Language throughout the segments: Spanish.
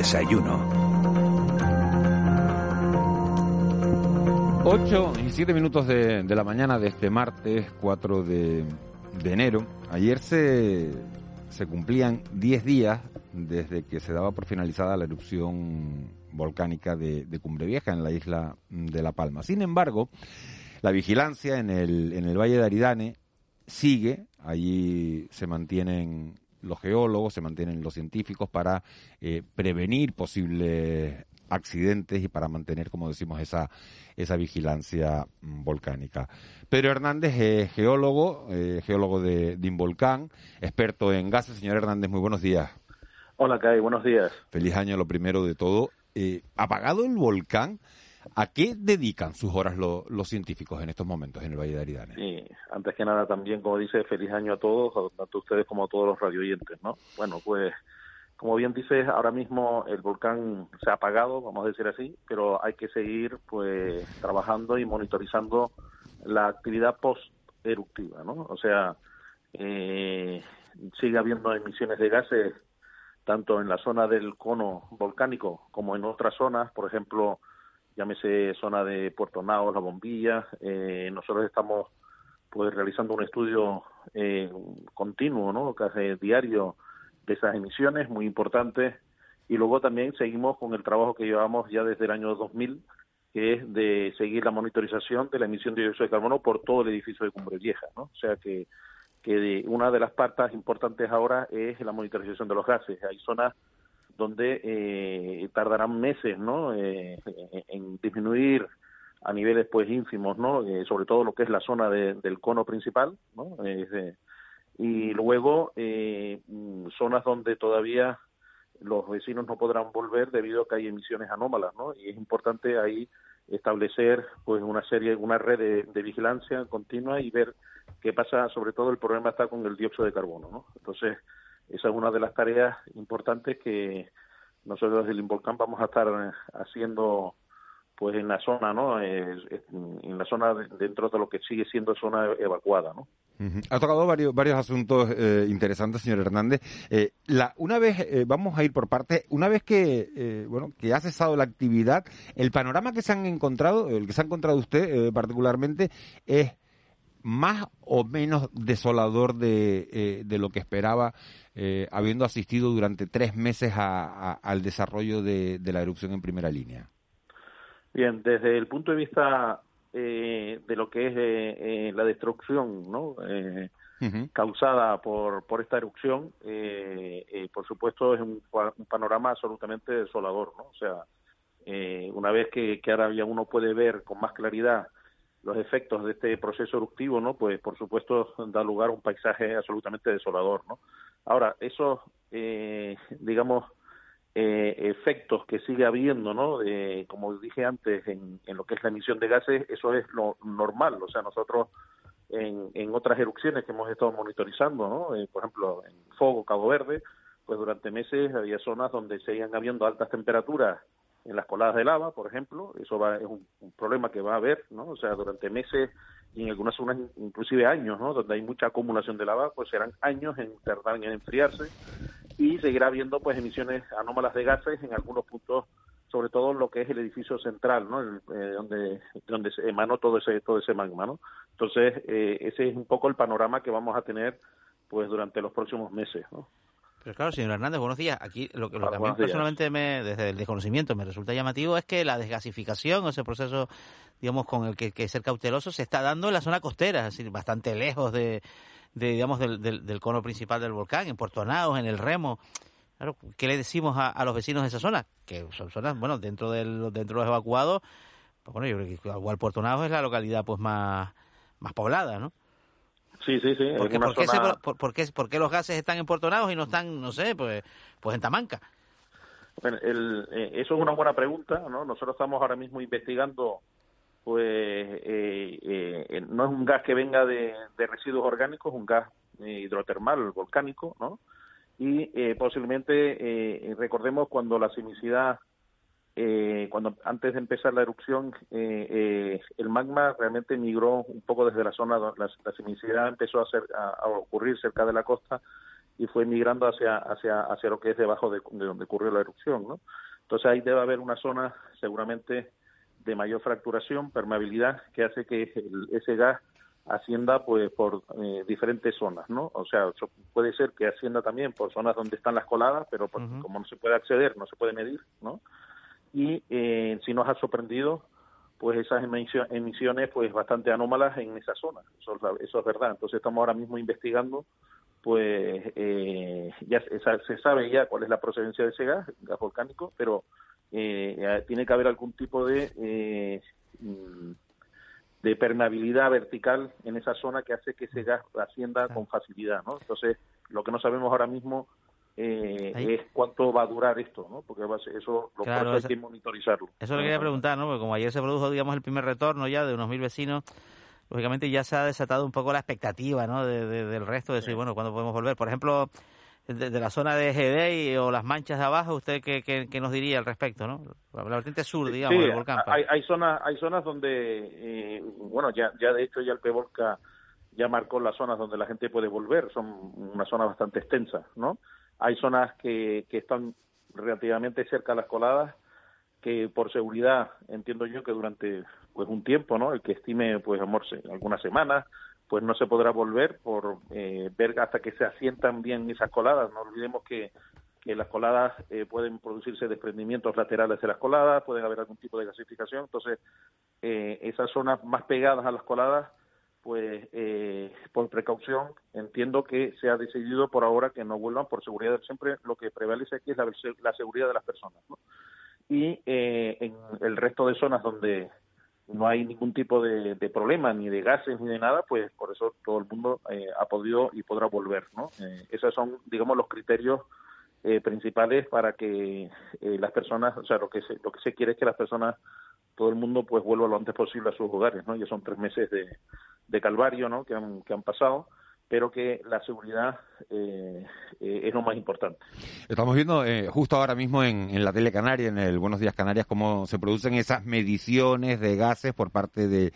Desayuno. 8 y 7 minutos de, la mañana de este martes 4 de, de enero. Ayer se, se cumplían 10 días desde que se daba por finalizada la erupción volcánica de, de Cumbre Vieja en la isla de La Palma. Sin embargo, la vigilancia en el, en el Valle de Aridane sigue. Allí se mantienen los geólogos, se mantienen los científicos para eh, prevenir posibles accidentes y para mantener, como decimos, esa, esa vigilancia mm, volcánica. Pedro Hernández es geólogo, eh, geólogo de, de Involcán, experto en gases. Señor Hernández, muy buenos días. Hola, Kai, buenos días. Feliz año, lo primero de todo. Eh, ¿Apagado el volcán? ¿A qué dedican sus horas lo, los científicos en estos momentos en el Valle de Aridane? Sí, antes que nada también, como dice, feliz año a todos, tanto ustedes como a todos los radioyentes, ¿no? Bueno, pues como bien dices, ahora mismo el volcán se ha apagado, vamos a decir así, pero hay que seguir pues trabajando y monitorizando la actividad post eruptiva, ¿no? O sea, eh, sigue habiendo emisiones de gases tanto en la zona del cono volcánico como en otras zonas, por ejemplo, llámese zona de Puerto Nao, La Bombilla. Eh, nosotros estamos pues realizando un estudio eh, continuo, ¿no? Casi diario de esas emisiones, muy importantes. Y luego también seguimos con el trabajo que llevamos ya desde el año 2000, que es de seguir la monitorización de la emisión de dióxido de carbono por todo el edificio de Cumbre Vieja, ¿no? O sea que, que de, una de las partes importantes ahora es la monitorización de los gases. Hay zonas donde eh, tardarán meses, ¿no? Eh, en disminuir a niveles pues ínfimos, ¿no? Eh, sobre todo lo que es la zona de, del cono principal, ¿no? Eh, y luego eh, zonas donde todavía los vecinos no podrán volver debido a que hay emisiones anómalas, ¿no? Y es importante ahí establecer pues una serie, una red de, de vigilancia continua y ver qué pasa, sobre todo el problema está con el dióxido de carbono, ¿no? Entonces, esa es una de las tareas importantes que nosotros desde el Involcán vamos a estar haciendo pues en la zona, ¿no? en la zona dentro de lo que sigue siendo zona evacuada, ¿no? Ha tocado varios, varios asuntos eh, interesantes, señor Hernández. Eh, la, una vez, eh, vamos a ir por parte, una vez que, eh, bueno, que ha cesado la actividad, el panorama que se han encontrado, el que se ha encontrado usted eh, particularmente, es más o menos desolador de, eh, de lo que esperaba, eh, habiendo asistido durante tres meses a, a, al desarrollo de, de, la erupción en primera línea? Bien, desde el punto de vista eh, de lo que es eh, la destrucción ¿no? uh -huh. causada por, por esta erupción, por supuesto es un, un, panorama absolutamente desolador. ¿no? O sea, una vez que, que ahora ya uno puede ver con más claridad los efectos de este proceso eruptivo, ¿no? Pues por supuesto da lugar a un paisaje absolutamente desolador, ¿no? Ahora, esos, eh, digamos, eh, efectos que sigue habiendo, ¿no? Eh, como dije antes, en, en, lo que es la emisión de gases, eso es lo normal, o sea, nosotros en, en otras erupciones que hemos estado monitorizando, ¿no? Eh, por ejemplo, en Fogo, Cabo Verde, pues durante meses había zonas donde seguían habiendo altas temperaturas en las coladas de lava, por ejemplo, eso va, es un, problema que va a haber, ¿no? O sea, durante meses y en algunas zonas inclusive años, ¿no? Donde hay mucha acumulación de lava, pues serán años en tardar en enfriarse y seguirá habiendo pues emisiones anómalas de gases en algunos puntos, sobre todo lo que es el edificio central, ¿no? El, eh, donde donde se emanó todo ese todo ese magma, ¿no? Entonces eh, ese es un poco el panorama que vamos a tener pues durante los próximos meses, ¿no? Pero claro, señor Hernández, buenos días. Aquí lo, lo que a mí personalmente me, desde el desconocimiento me resulta llamativo es que la desgasificación, ese proceso, digamos, con el que ser cauteloso, se está dando en la zona costera, es decir, bastante lejos de, de digamos, del, del, del, cono principal del volcán, en Puerto en el Remo. Claro, ¿qué le decimos a, a, los vecinos de esa zona? Que son zonas, bueno, dentro, del, dentro de los evacuados, pues bueno, yo creo que igual Puerto es la localidad pues más, más poblada, ¿no? Sí, sí, sí. ¿Por qué, por, qué los gases están en Puerto y no están, no sé, pues, pues en Tamanca? Bueno, el, eh, eso es una buena pregunta, ¿no? Nosotros estamos ahora mismo investigando, pues, eh, eh, no es un gas que venga de, de residuos orgánicos, es un gas hidrotermal volcánico, ¿no? Y posiblemente, recordemos cuando la simicidad eh, cuando antes de empezar la erupción, eh, eh, el magma realmente migró un poco desde la zona, la, la sismicidad empezó a, hacer, a, ocurrir cerca de la costa y fue migrando hacia, hacia, hacia lo que es debajo de, donde ocurrió la erupción. ¿no? Entonces ahí debe haber una zona seguramente de mayor fracturación, permeabilidad, que hace que ese gas ascienda pues por eh, diferentes zonas, ¿no? O sea, puede ser que ascienda también por zonas donde están las coladas, pero como no se puede acceder, no se puede medir, ¿no? Y eh, si nos ha sorprendido pues esas emisiones pues bastante anómalas en esa zona. Eso, eso es verdad. Entonces estamos ahora mismo investigando pues eh, ya se, sabe ya cuál es la procedencia de ese gas gas volcánico pero eh, tiene que haber algún tipo de eh, mm, de permeabilidad vertical en esa zona que hace que ese gas ascienda con facilidad no entonces lo que no sabemos ahora mismo eh, es cuánto va a durar esto, ¿no? Porque eso lo hay que monitorizarlo. Eso le quería preguntar, ¿no? Porque como ayer se produjo, digamos, el primer retorno ya de unos mil vecinos, lógicamente ya se ha desatado un poco la expectativa, ¿no? De, del resto, de decir, bueno, ¿cuándo podemos volver? Por ejemplo, de, la zona de GD o las manchas de abajo, ¿usted qué, qué, nos diría al respecto, no? La vertiente sur, digamos, del volcán. Hay, hay, zonas, hay zonas donde, eh, bueno, ya, ya de hecho ya el Pevolca ya marcó las zonas donde la gente puede volver, son unas zonas bastante extensas, ¿no? Hay zonas que, que están relativamente cerca de las coladas que por seguridad entiendo yo que durante pues un tiempo no el que estime pues amor algunas semanas pues no se podrá volver por eh, ver hasta que se asientan bien esas coladas. No olvidemos que, que las coladas eh, pueden producirse desprendimientos laterales de las coladas pueden haber algún tipo de gasificación. Entonces eh, esas zonas más pegadas a las coladas pues eh, por precaución entiendo que se ha decidido por ahora que no vuelvan por seguridad siempre lo que prevalece aquí es la, la seguridad de las personas ¿no? y eh, en el resto de zonas donde no hay ningún tipo de, de, problema ni de gases ni de nada pues por eso todo el mundo eh, ha podido y podrá volver no eh, esos son digamos los criterios eh, principales para que eh, las personas o sea lo que se, lo que se quiere es que las personas todo el mundo pues vuelva lo antes posible a sus hogares, ¿no? Ya son tres meses de, calvario, ¿no? Que han, que han pasado pero que la seguridad eh, eh, es lo más importante. Estamos viendo eh, justo ahora mismo en, la tele canaria, en el Buenos Días Canarias, cómo se producen esas mediciones de gases por parte de,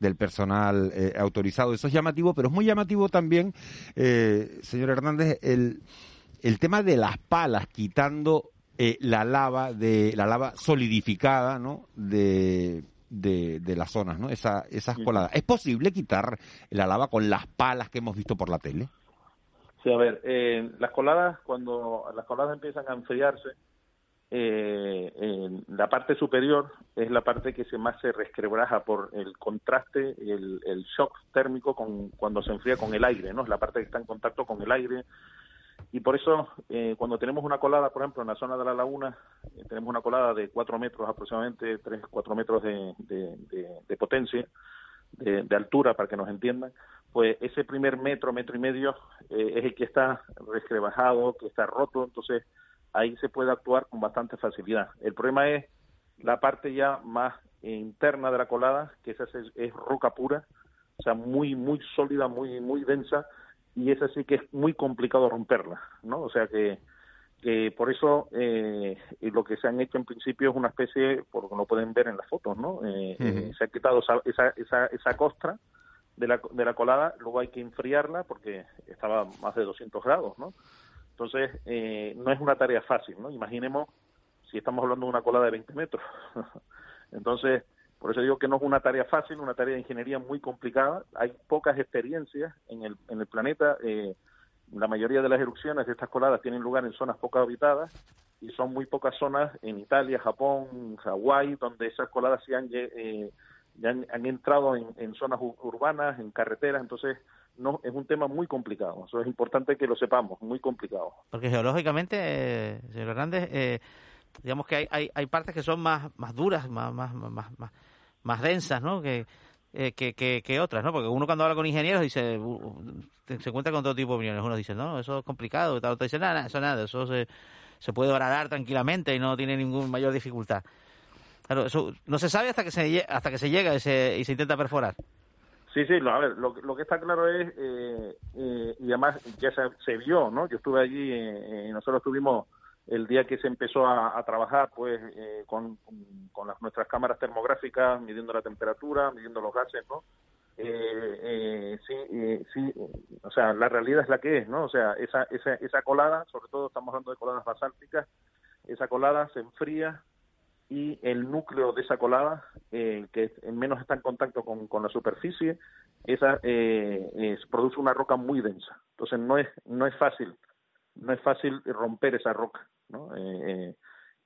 del personal autorizado. Eso es llamativo, pero es muy llamativo también, señor Hernández, el, el tema de las palas, quitando eh, la lava de la lava solidificada, ¿no? De, de, las zonas, ¿no? Esa, esas coladas. ¿Es posible quitar la lava con las palas que hemos visto por la tele? Sí, a ver, eh, las coladas, cuando las coladas empiezan a enfriarse, eh, la parte superior es la parte que se más se resquebraja por el contraste, el, el shock térmico con, cuando se enfría con el aire, ¿no? Es la parte que está en contacto con el aire, y por eso eh, cuando tenemos una colada, por ejemplo, en la zona de la laguna, eh, tenemos una colada de 4 metros aproximadamente, 3, 4 metros de, de, potencia, de, altura, para que nos entiendan, pues ese primer metro, metro y medio eh, es el que está resquebrajado, que está roto, entonces ahí se puede actuar con bastante facilidad. El problema es la parte ya más interna de la colada, que esa es, es roca pura, o sea, muy, muy sólida, muy, muy densa, y es así que es muy complicado romperla, ¿no? O sea que, que por eso eh, lo que se han hecho en principio es una especie, por lo que no pueden ver en las fotos, ¿no? Eh, eh, se ha quitado esa, esa, esa costra de la, de la colada, luego hay que enfriarla porque estaba más de 200 grados, ¿no? Entonces, no es una tarea fácil, ¿no? Imaginemos si estamos hablando de una colada de 20 metros. Entonces, por eso digo que no es una tarea fácil, una tarea de ingeniería muy complicada. Hay pocas experiencias en el, en el planeta. Eh, la mayoría de las erupciones de estas coladas tienen lugar en zonas poco habitadas y son muy pocas zonas en Italia, Japón, Hawái, donde esas coladas se han, eh, han, entrado en, zonas urbanas, en carreteras. Entonces, no es un tema muy complicado. Eso es importante que lo sepamos, muy complicado. Porque geológicamente, eh, señor Hernández, eh, digamos que hay, hay, hay partes que son más, más duras, más, más, más, más, densas, ¿no? Que, eh, que, que, otras, ¿no? Porque uno cuando habla con ingenieros dice, se encuentra con todo tipo de opiniones. Uno dice, no, eso es complicado. Otro dice, nada, eso nada, eso se, se puede horadar tranquilamente y no tiene ninguna mayor dificultad. Claro, eso no se sabe hasta que se hasta que se llega y se, y se intenta perforar. Sí, sí, a ver, lo, lo que está claro es, eh, eh, y además ya se, vio, ¿no? Yo estuve allí y nosotros estuvimos el día que se empezó a, trabajar pues eh, con, nuestras cámaras termográficas midiendo la temperatura midiendo los gases no eh, eh, sí sí o sea la realidad es la que es no o sea esa esa esa colada sobre todo estamos hablando de coladas basálticas esa colada se enfría y el núcleo de esa colada que menos está en contacto con, con la superficie esa produce una roca muy densa. Entonces no es no es fácil no es fácil romper esa roca ¿no? Eh, eh,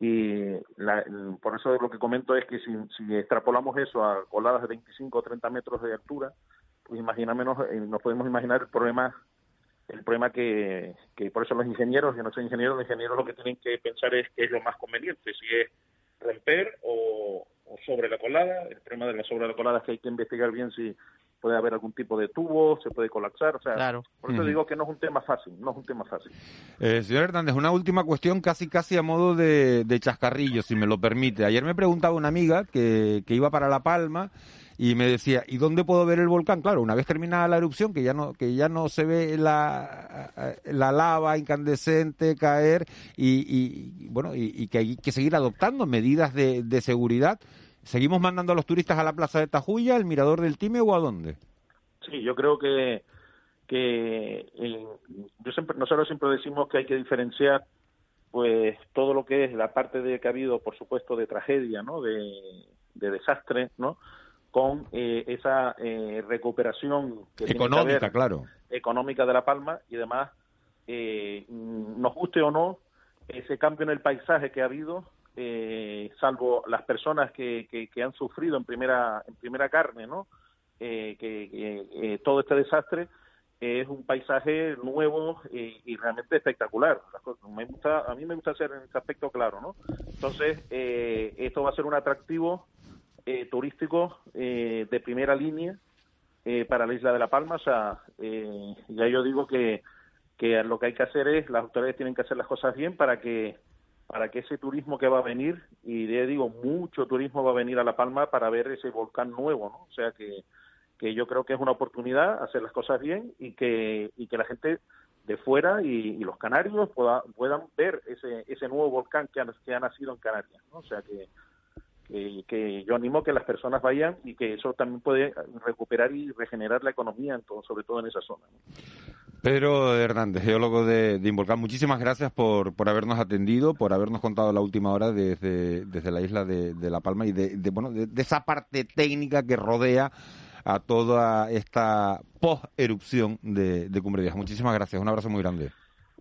y por eso lo que comento es que si, extrapolamos eso a coladas de 25 o 30 metros de altura, pues imagina menos, eh, nos podemos imaginar el problema el problema que, que por eso los ingenieros, yo no soy ingeniero, los ingenieros lo que tienen que pensar es qué es lo más conveniente, si es romper o, o sobre la colada. El problema de la sobre la colada es que hay que investigar bien si puede haber algún tipo de tubo, se puede colapsar, o sea, por eso digo que no es un tema fácil, no es un tema fácil. Eh, señor Hernández, una última cuestión casi casi a modo de, chascarrillo, si me lo permite. Ayer me preguntaba una amiga que, que iba para La Palma y me decía, ¿y dónde puedo ver el volcán? Claro, una vez terminada la erupción, que ya no, que ya no se ve la, la lava incandescente caer y, y bueno, y, y, que hay que seguir adoptando medidas de, de seguridad ¿Seguimos mandando a los turistas a la Plaza de Tajuya, al Mirador del Time o a dónde? Sí, yo creo que, que eh, yo siempre, nosotros siempre decimos que hay que diferenciar pues todo lo que es la parte de que ha habido, por supuesto, de tragedia, ¿no? De, desastre, ¿no? Con eh, esa eh, recuperación económica, claro, económica de la Palma y además, nos guste o no, ese cambio en el paisaje que ha habido eh, salvo las personas que, que, han sufrido en primera, en primera carne, ¿no? Eh, que eh, todo este desastre es un paisaje nuevo y, realmente espectacular. Me gusta, a mí me gusta hacer en ese aspecto claro, ¿no? Entonces, esto va a ser un atractivo turístico de primera línea para la isla de La Palma. O sea, ya yo digo que, que lo que hay que hacer es, las autoridades tienen que hacer las cosas bien para que para que ese turismo que va a venir, y ya digo, mucho turismo va a venir a La Palma para ver ese volcán nuevo, ¿no? O sea que, que yo creo que es una oportunidad hacer las cosas bien y que, y que la gente de fuera y, los canarios pueda, puedan ver ese, ese nuevo volcán que ha, que ha nacido en Canarias, ¿no? O sea que, que, yo animo que las personas vayan y que eso también puede recuperar y regenerar la economía, en todo, sobre todo en esa zona. Pedro Hernández, geólogo de, de Involcán, muchísimas gracias por, por habernos atendido, por habernos contado la última hora desde, desde la isla de, La Palma y de, bueno, de, esa parte técnica que rodea a toda esta post-erupción de, de Cumbre Vieja. Muchísimas gracias, un abrazo muy grande.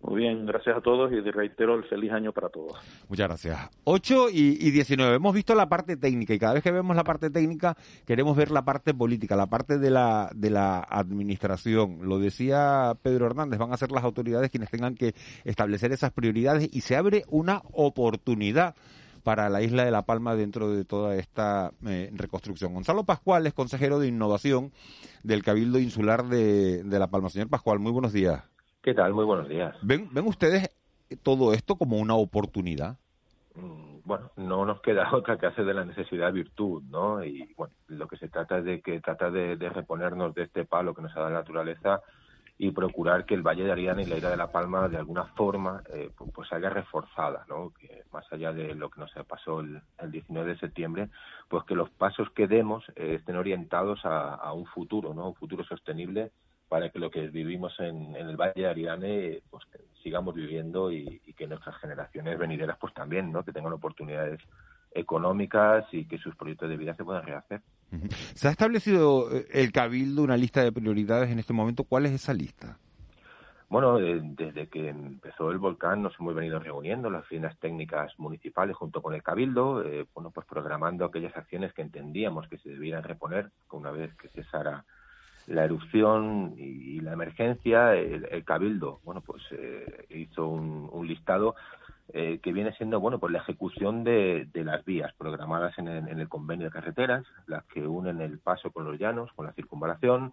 Muy bien, gracias a todos y reitero el feliz año para todos. Muchas gracias. 8 y, y 19. Hemos visto la parte técnica y cada vez que vemos la parte técnica queremos ver la parte política, la parte de la, de la administración. Lo decía Pedro Hernández, van a ser las autoridades quienes tengan que establecer esas prioridades y se abre una oportunidad para la isla de La Palma dentro de toda esta eh, reconstrucción. Gonzalo Pascual es consejero de innovación del Cabildo Insular de, de La Palma. Señor Pascual, muy buenos días. ¿Qué tal? Muy buenos días. ¿Ven, ven ustedes todo esto como una oportunidad? Mm, bueno, no nos queda otra que hacer de la necesidad virtud, ¿no? Y bueno, lo que se trata es de que trata de, reponernos de este palo que nos ha dado la naturaleza y procurar que el Valle de Ariana y la isla de La Palma de alguna forma eh, pues, salga reforzada, ¿no? Que más allá de lo que nos pasó el, 19 de septiembre, pues que los pasos que demos eh, estén orientados a, a, un futuro, ¿no? Un futuro sostenible para que lo que vivimos en, el Valle de Ariane pues sigamos viviendo y, que nuestras generaciones venideras pues también, ¿no? Que tengan oportunidades económicas y que sus proyectos de vida se puedan rehacer. ¿Se ha establecido eh, el Cabildo una lista de prioridades en este momento? ¿Cuál es esa lista? Bueno, desde que empezó el volcán nos hemos venido reuniendo las oficinas técnicas municipales junto con el Cabildo, eh, bueno, pues programando aquellas acciones que entendíamos que se debieran reponer una vez que cesara la erupción y, la emergencia, el, Cabildo, bueno, pues eh, hizo un, listado eh, que viene siendo bueno pues la ejecución de, las vías programadas en el, convenio de carreteras, las que unen el paso con los llanos, con la circunvalación,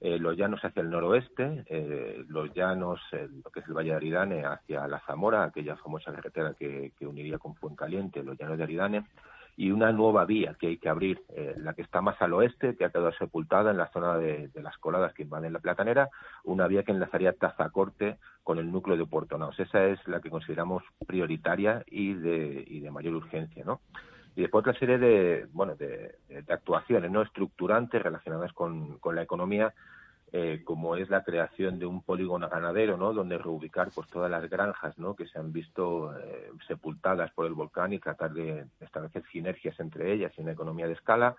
eh, los llanos hacia el noroeste, eh, los llanos, lo que es el Valle de Aridane, hacia la Zamora, aquella famosa carretera que, que uniría con Fuencaliente, los llanos de Aridane, y una nueva vía que hay que abrir, eh, la que está más al oeste, que ha quedado sepultada en la zona de, las coladas que invaden la Platanera, una vía que enlazaría Tazacorte con el núcleo de Puerto Naos. Esa es la que consideramos prioritaria y de, y de mayor urgencia, ¿no? Y después otra serie de, bueno, de, de actuaciones no estructurantes relacionadas con, con la economía eh, como es la creación de un polígono ganadero, ¿no? Donde reubicar pues todas las granjas, ¿no? Que se han visto eh, sepultadas por el volcán y tratar de establecer sinergias entre ellas y una economía de escala.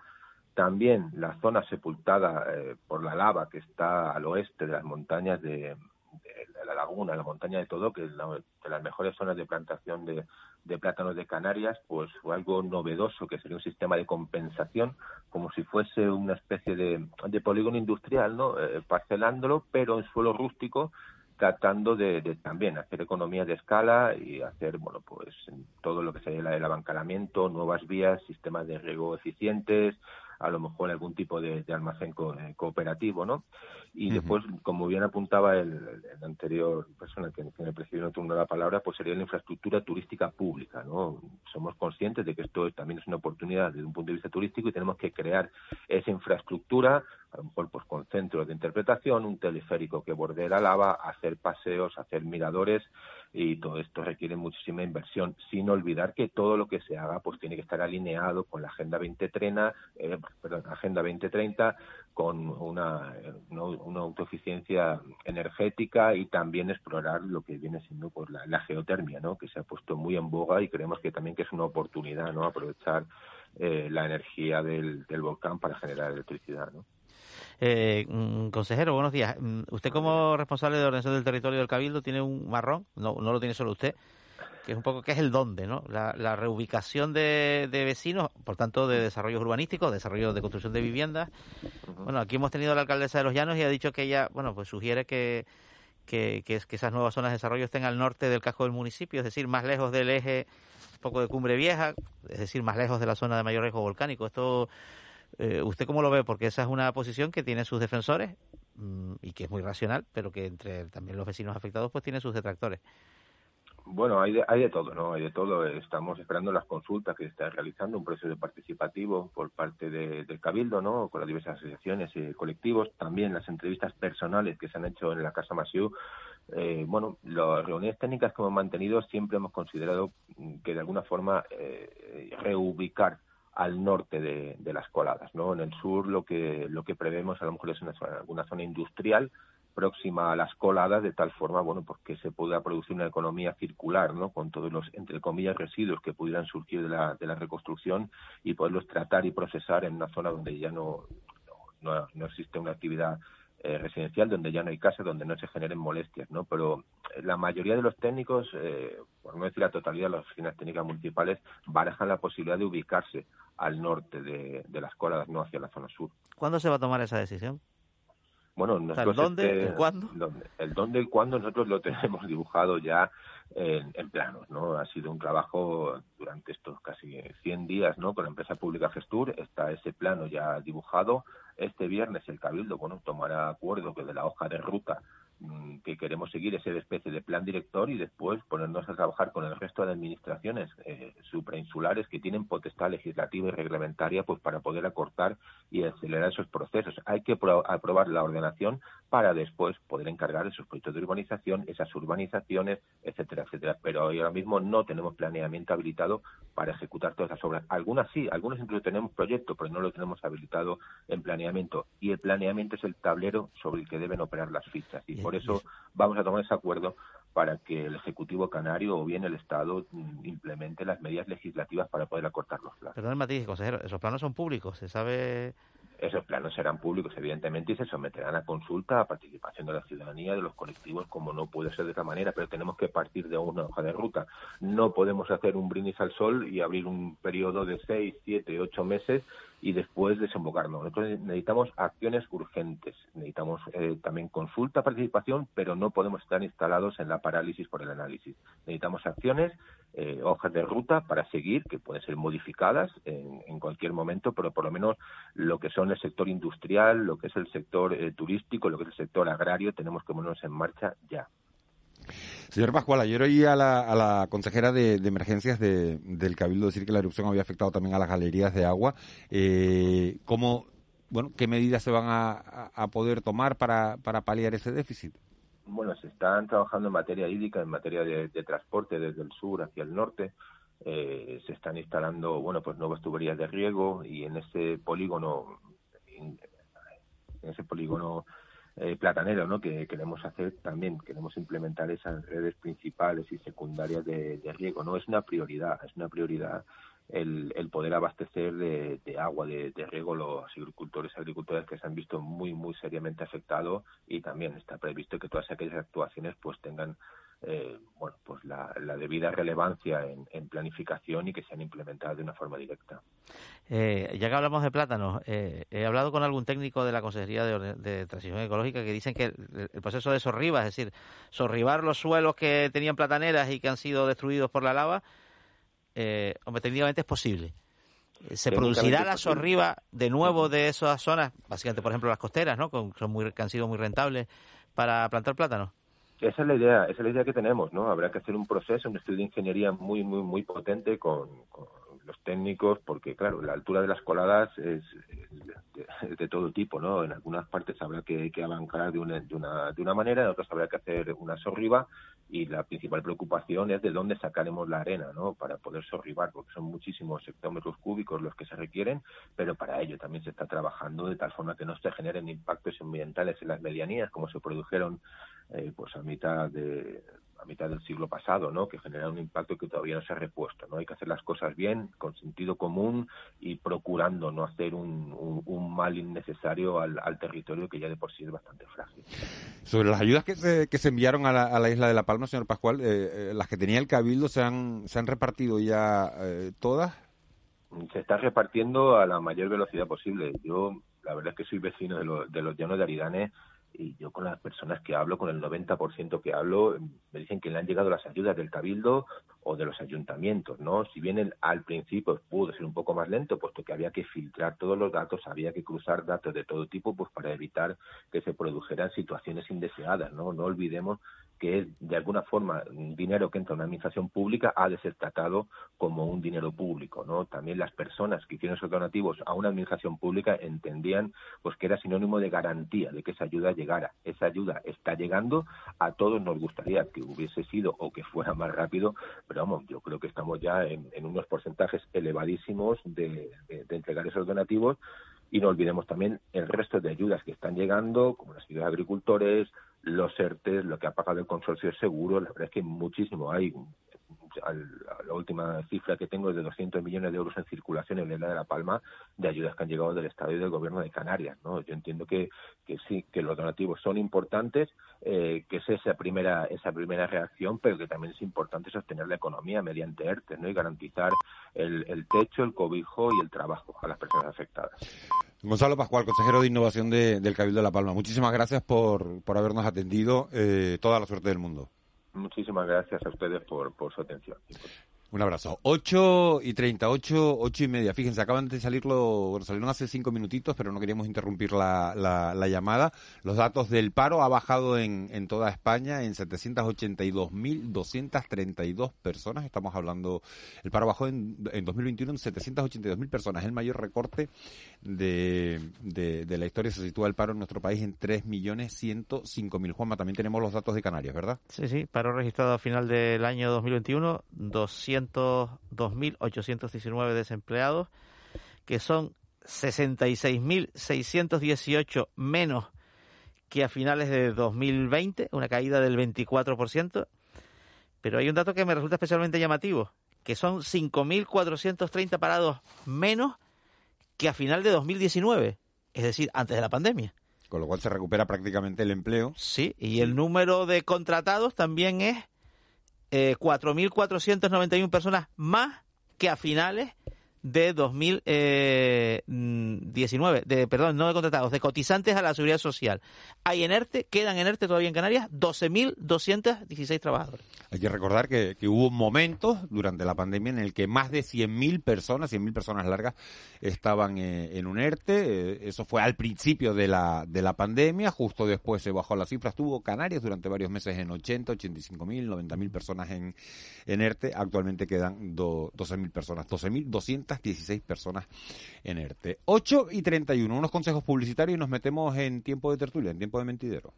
También la zona sepultada eh, por la lava que está al oeste de las montañas de, la laguna, la montaña de Todo, que es de las mejores zonas de plantación de, plátanos de Canarias, pues fue algo novedoso, que sería un sistema de compensación, como si fuese una especie de, polígono industrial, ¿no? Eh, parcelándolo, pero en suelo rústico, tratando de, de, también hacer economía de escala y hacer, bueno, pues todo lo que sería el abancalamiento, nuevas vías, sistemas de riego eficientes, a lo mejor algún tipo de, almacén eh, cooperativo, ¿no? Y después, como bien apuntaba el, anterior persona que, me presidió no turno la palabra, pues sería la infraestructura turística pública, ¿no? Somos conscientes de que esto también es una oportunidad desde un punto de vista turístico y tenemos que crear esa infraestructura, a lo mejor pues con centros de interpretación, un teleférico que borde la lava, hacer paseos, hacer miradores y todo esto requiere muchísima inversión, sin olvidar que todo lo que se haga pues tiene que estar alineado con la Agenda 2030, eh, perdón, Agenda 2030, con una, una, autoeficiencia energética y también explorar lo que viene siendo pues la, geotermia, ¿no? que se ha puesto muy en boga y creemos que también que es una oportunidad, ¿no? aprovechar eh, la energía del, del volcán para generar electricidad, ¿no? Eh, mm, consejero, buenos días. Mm, usted como responsable de ordenación del territorio del Cabildo tiene un marrón, no, no lo tiene solo usted, que es un poco que es el dónde, ¿no? La, reubicación de, vecinos, por tanto, de desarrollos urbanísticos, desarrollo de construcción de viviendas. Bueno, aquí hemos tenido a la alcaldesa de Los Llanos y ha dicho que ella, bueno, pues sugiere que, que, que, que esas nuevas zonas de desarrollo estén al norte del casco del municipio, es decir, más lejos del eje un poco de Cumbre Vieja, es decir, más lejos de la zona de mayor riesgo volcánico. Esto eh, ¿Usted cómo lo ve? Porque esa es una posición que tiene sus defensores mm, y que es muy racional, pero que entre también los vecinos afectados pues tiene sus detractores. Bueno, hay de, hay de todo, ¿no? Hay de todo. Estamos esperando las consultas que está realizando, un proceso participativo por parte del Cabildo, ¿no? Con las diversas asociaciones y colectivos. También las entrevistas personales que se han hecho en la Casa Masiu. Eh, bueno, las reuniones técnicas que hemos mantenido siempre hemos considerado que de alguna forma eh, reubicar al norte de, las coladas. ¿no? En el sur lo que, lo que prevemos a lo mejor es una zona, alguna zona industrial próxima a las coladas de tal forma bueno pues que se pueda producir una economía circular no con todos los entre comillas residuos que pudieran surgir de la, de la reconstrucción y poderlos tratar y procesar en una zona donde ya no, no, no existe una actividad eh, residencial donde ya no hay casa, donde no se generen molestias, ¿no? Pero la mayoría de los técnicos, eh, por no decir la totalidad de las oficinas técnicas municipales, barajan la posibilidad de ubicarse al norte de, las coladas, no hacia la zona sur. ¿Cuándo se va a tomar esa decisión? Bueno, nosotros ¿El dónde? Este, ¿El cuándo? El dónde y cuándo nosotros lo tenemos dibujado ya en, en, planos, ¿no? Ha sido un trabajo durante estos casi 100 días, ¿no? Con la empresa pública Gestur está ese plano ya dibujado. Este viernes el Cabildo, bueno, tomará acuerdo que de la hoja de ruta Mm, que queremos seguir ese especie de plan director y después ponernos a trabajar con el resto de administraciones eh, suprainsulares que tienen potestad legislativa y reglamentaria pues para poder acortar y acelerar esos procesos. Hay que aprobar la ordenación para después poder encargar esos proyectos de urbanización, esas urbanizaciones, etcétera, etcétera. Pero ahora mismo no tenemos planeamiento habilitado para ejecutar todas esas obras. Algunas sí, algunas incluso tenemos proyectos, pero no lo tenemos habilitado en planeamiento. Y el planeamiento es el tablero sobre el que deben operar las fichas. Y por eso vamos a tomar ese acuerdo para que el Ejecutivo Canario o bien el Estado mm, implemente las medidas legislativas para poder acortar los plazos. Perdón, Matiz, consejero, esos planos son públicos, ¿se sabe esos planos serán públicos, evidentemente, y se someterán a consulta, a participación de la ciudadanía, de los colectivos, como no puede ser de otra manera, pero tenemos que partir de una hoja de ruta. No podemos hacer un brindis al sol y abrir un periodo de seis, siete, ocho meses y después desembocarnos. Nosotros necesitamos acciones urgentes, necesitamos eh, también consulta, participación, pero no podemos estar instalados en la parálisis por el análisis. Necesitamos acciones, eh, hojas de ruta para seguir, que pueden ser modificadas en, cualquier momento, pero por lo menos lo que son el sector industrial, lo que es el sector eh, turístico, lo que es el sector agrario, tenemos que ponernos en marcha ya. Señor Pascual, ayer oí a la, a la consejera de, emergencias del Cabildo decir que la erupción había afectado también a las galerías de agua. Eh, ¿cómo, bueno, ¿Qué medidas se van a, poder tomar para, para paliar ese déficit? Bueno, se están trabajando en materia hídrica, en materia de, transporte desde el sur hacia el norte. Eh, se están instalando, bueno, pues nuevas tuberías de riego y en ese polígono, en ese polígono eh, platanero ¿no? que queremos hacer también, queremos implementar esas redes principales y secundarias de, riego. No es una prioridad, es una prioridad el, el poder abastecer de, agua, de, riego los agricultores y agricultoras que se han visto muy, muy seriamente afectados y también está previsto que todas aquellas actuaciones pues tengan eh, bueno, pues la, debida relevancia en, planificación y que sean implementadas de una forma directa. Eh, ya que hablamos de plátanos, eh, he hablado con algún técnico de la Consejería de, Transición Ecológica que dicen que el, proceso de sorriba, es decir, sorribar los suelos que tenían plataneras y que han sido destruidos por la lava, eh, técnicamente es posible. ¿Se producirá la sorriba de nuevo de esas zonas, básicamente, por ejemplo, las costeras, ¿no? son muy, que han sido muy rentables para plantar plátanos? Esa es la idea, esa es la idea que tenemos, ¿no? Habrá que hacer un proceso, un estudio de ingeniería muy, muy, muy potente con, los técnicos, porque claro, la altura de las coladas es, de, todo tipo, ¿no? En algunas partes habrá que, que abancar de una, de, una, de una manera, en otras habrá que hacer una sorriba y la principal preocupación es de dónde sacaremos la arena, ¿no? Para poder sorribar, porque son muchísimos hectómetros cúbicos los que se requieren, pero para ello también se está trabajando de tal forma que no se generen impactos ambientales en las medianías, como se produjeron eh, pues a mitad de a mitad del siglo pasado, ¿no? Que genera un impacto que todavía no se ha repuesto, ¿no? Hay que hacer las cosas bien, con sentido común y procurando no hacer un, mal innecesario al, territorio que ya de por sí es bastante frágil. Sobre las ayudas que se, que se enviaron a la, isla de La Palma, señor Pascual, eh, eh, las que tenía el Cabildo se han, se han repartido ya todas. Se está repartiendo a la mayor velocidad posible. Yo, la verdad es que soy vecino de, de los llanos de Aridane y yo con las personas que hablo, con el 90% que hablo, me dicen que le han llegado las ayudas del Cabildo o de los ayuntamientos, ¿no? Si bien al principio pudo ser un poco más lento, puesto que había que filtrar todos los datos, había que cruzar datos de todo tipo, pues para evitar que se produjeran situaciones indeseadas, ¿no? No olvidemos que de alguna forma dinero que entra a una administración pública ha de ser tratado como un dinero público, ¿no? También las personas que hicieron esos donativos a una administración pública entendían pues que era sinónimo de garantía de que esa ayuda llegara. Esa ayuda está llegando, a todos nos gustaría que hubiese sido o que fuera más rápido, pero vamos, yo creo que estamos ya en, unos porcentajes elevadísimos de, de entregar esos donativos y no olvidemos también el resto de ayudas que están llegando, como las ayudas de agricultores, los ERTES, lo que ha pagado el consorcio de seguros, la verdad es que muchísimo hay. La última cifra que tengo es de 200 millones de euros en circulación en la isla de La Palma de ayudas que han llegado del Estado y del Gobierno de Canarias. ¿no? Yo entiendo que, que sí, que los donativos son importantes, eh, que es esa primera, esa primera reacción, pero que también es importante sostener la economía mediante ERTE ¿no? y garantizar el, el techo, el cobijo y el trabajo a las personas afectadas. Gonzalo Pascual, consejero de innovación del Cabildo de La Palma. Muchísimas gracias por, por habernos atendido. Eh, toda la suerte del mundo. Muchísimas gracias a ustedes por, por su atención. Un abrazo. 8 y 38, 8 y media. Fíjense, acaban de salirlo, bueno, salieron hace cinco minutitos, pero no queríamos interrumpir la, la, llamada. Los datos del paro ha bajado en, en toda España en 782.232 personas. Estamos hablando, el paro bajó en, en 2021 en 782.000 personas. El mayor recorte de, de, la historia. Se sitúa el paro en nuestro país en 3.105.000. Juanma, también tenemos los datos de Canarias, ¿verdad? Sí, sí. Paro registrado a final del año 2021, 200 2.819 desempleados, que son 66.618 menos que a finales de 2020, una caída del 24%. Pero hay un dato que me resulta especialmente llamativo, que son 5.430 parados menos que a final de 2019, es decir, antes de la pandemia. Con lo cual se recupera prácticamente el empleo. Sí, y el número de contratados también es eh, 4.491 personas más que a finales de 2019, eh, de, perdón, no de contratados, de cotizantes a la seguridad social. Hay en ERTE, quedan en ERTE todavía en Canarias 12.216 trabajadores. Hay que recordar que, hubo momentos durante la pandemia en el que más de 100.000 personas, 100.000 personas largas, estaban eh, en un ERTE. Eh, eso fue al principio de la, de la pandemia, justo después se bajó la cifra. Estuvo Canarias durante varios meses en 80, 85.000, 90.000 personas en, en ERTE. Actualmente quedan 12.000 personas, 12.216 personas en ERTE. 8 y 31, unos consejos publicitarios y nos metemos en tiempo de tertulia, en tiempo de mentidero.